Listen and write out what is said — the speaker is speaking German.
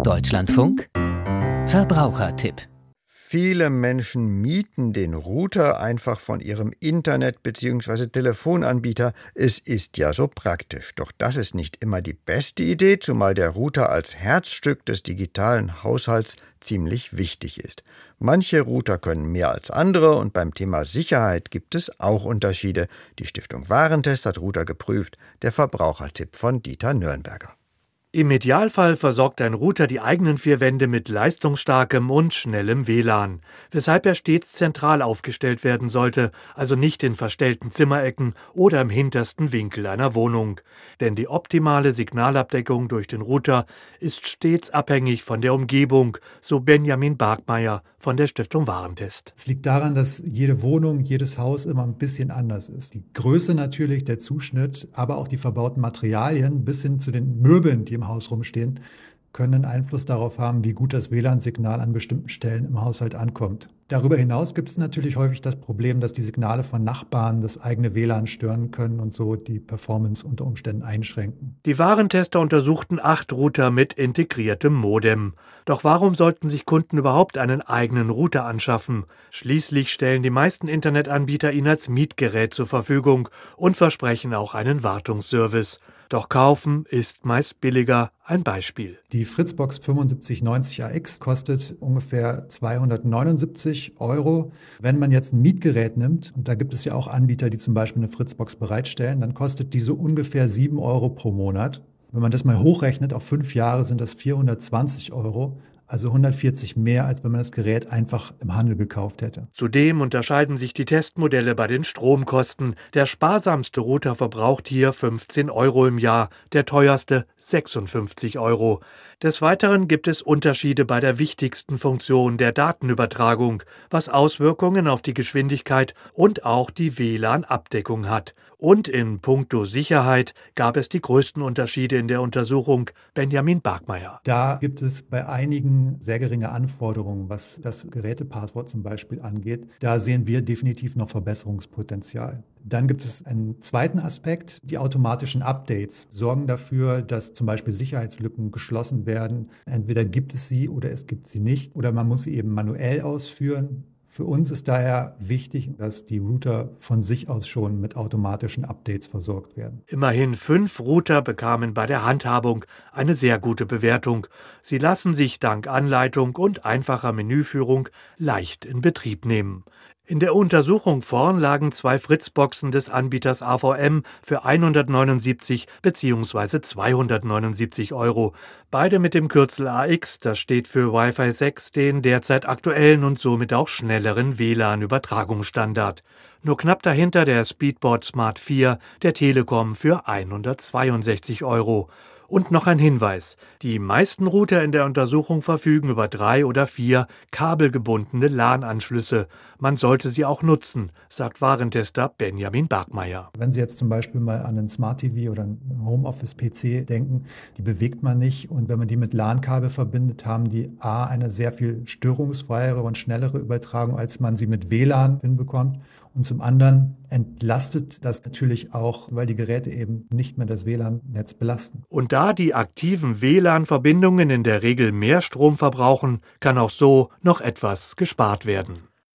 Deutschlandfunk Verbrauchertipp Viele Menschen mieten den Router einfach von ihrem Internet- bzw. Telefonanbieter. Es ist ja so praktisch. Doch das ist nicht immer die beste Idee, zumal der Router als Herzstück des digitalen Haushalts ziemlich wichtig ist. Manche Router können mehr als andere und beim Thema Sicherheit gibt es auch Unterschiede. Die Stiftung Warentest hat Router geprüft. Der Verbrauchertipp von Dieter Nürnberger. Im Idealfall versorgt ein Router die eigenen vier Wände mit leistungsstarkem und schnellem WLAN, weshalb er stets zentral aufgestellt werden sollte, also nicht in verstellten Zimmerecken oder im hintersten Winkel einer Wohnung. Denn die optimale Signalabdeckung durch den Router ist stets abhängig von der Umgebung, so Benjamin Barkmeier von der Stiftung Warentest. Es liegt daran, dass jede Wohnung, jedes Haus immer ein bisschen anders ist. Die Größe natürlich, der Zuschnitt, aber auch die verbauten Materialien bis hin zu den Möbeln, die im Haus rumstehen, können Einfluss darauf haben, wie gut das WLAN-Signal an bestimmten Stellen im Haushalt ankommt. Darüber hinaus gibt es natürlich häufig das Problem, dass die Signale von Nachbarn das eigene WLAN stören können und so die Performance unter Umständen einschränken. Die Warentester untersuchten acht Router mit integriertem Modem. Doch warum sollten sich Kunden überhaupt einen eigenen Router anschaffen? Schließlich stellen die meisten Internetanbieter ihn als Mietgerät zur Verfügung und versprechen auch einen Wartungsservice. Doch kaufen ist meist billiger. Ein Beispiel. Die Fritzbox 7590 AX kostet ungefähr 279 Euro. Wenn man jetzt ein Mietgerät nimmt, und da gibt es ja auch Anbieter, die zum Beispiel eine Fritzbox bereitstellen, dann kostet diese ungefähr 7 Euro pro Monat. Wenn man das mal hochrechnet, auf fünf Jahre sind das 420 Euro also 140 mehr, als wenn man das Gerät einfach im Handel gekauft hätte. Zudem unterscheiden sich die Testmodelle bei den Stromkosten. Der sparsamste Router verbraucht hier 15 Euro im Jahr, der teuerste 56 Euro. Des Weiteren gibt es Unterschiede bei der wichtigsten Funktion der Datenübertragung, was Auswirkungen auf die Geschwindigkeit und auch die WLAN-Abdeckung hat. Und in puncto Sicherheit gab es die größten Unterschiede in der Untersuchung Benjamin Barkmeier. Da gibt es bei einigen sehr geringe Anforderungen, was das Gerätepasswort zum Beispiel angeht. Da sehen wir definitiv noch Verbesserungspotenzial. Dann gibt es einen zweiten Aspekt. Die automatischen Updates sorgen dafür, dass zum Beispiel Sicherheitslücken geschlossen werden. Entweder gibt es sie oder es gibt sie nicht oder man muss sie eben manuell ausführen. Für uns ist daher wichtig, dass die Router von sich aus schon mit automatischen Updates versorgt werden. Immerhin fünf Router bekamen bei der Handhabung eine sehr gute Bewertung. Sie lassen sich dank Anleitung und einfacher Menüführung leicht in Betrieb nehmen. In der Untersuchung vorn lagen zwei Fritzboxen des Anbieters AVM für 179 bzw. 279 Euro, beide mit dem Kürzel AX, das steht für Wi-Fi 6, den derzeit aktuellen und somit auch schnelleren WLAN-Übertragungsstandard. Nur knapp dahinter der Speedboard Smart 4 der Telekom für 162 Euro. Und noch ein Hinweis. Die meisten Router in der Untersuchung verfügen über drei oder vier kabelgebundene LAN-Anschlüsse. Man sollte sie auch nutzen, sagt Warentester Benjamin Bergmeier. Wenn Sie jetzt zum Beispiel mal an einen Smart TV oder einen Homeoffice-PC denken, die bewegt man nicht. Und wenn man die mit LAN-Kabel verbindet, haben die A eine sehr viel störungsfreiere und schnellere Übertragung, als man sie mit WLAN hinbekommt. Und zum anderen entlastet das natürlich auch, weil die Geräte eben nicht mehr das WLAN-Netz belasten. Und da die aktiven WLAN-Verbindungen in der Regel mehr Strom verbrauchen, kann auch so noch etwas gespart werden.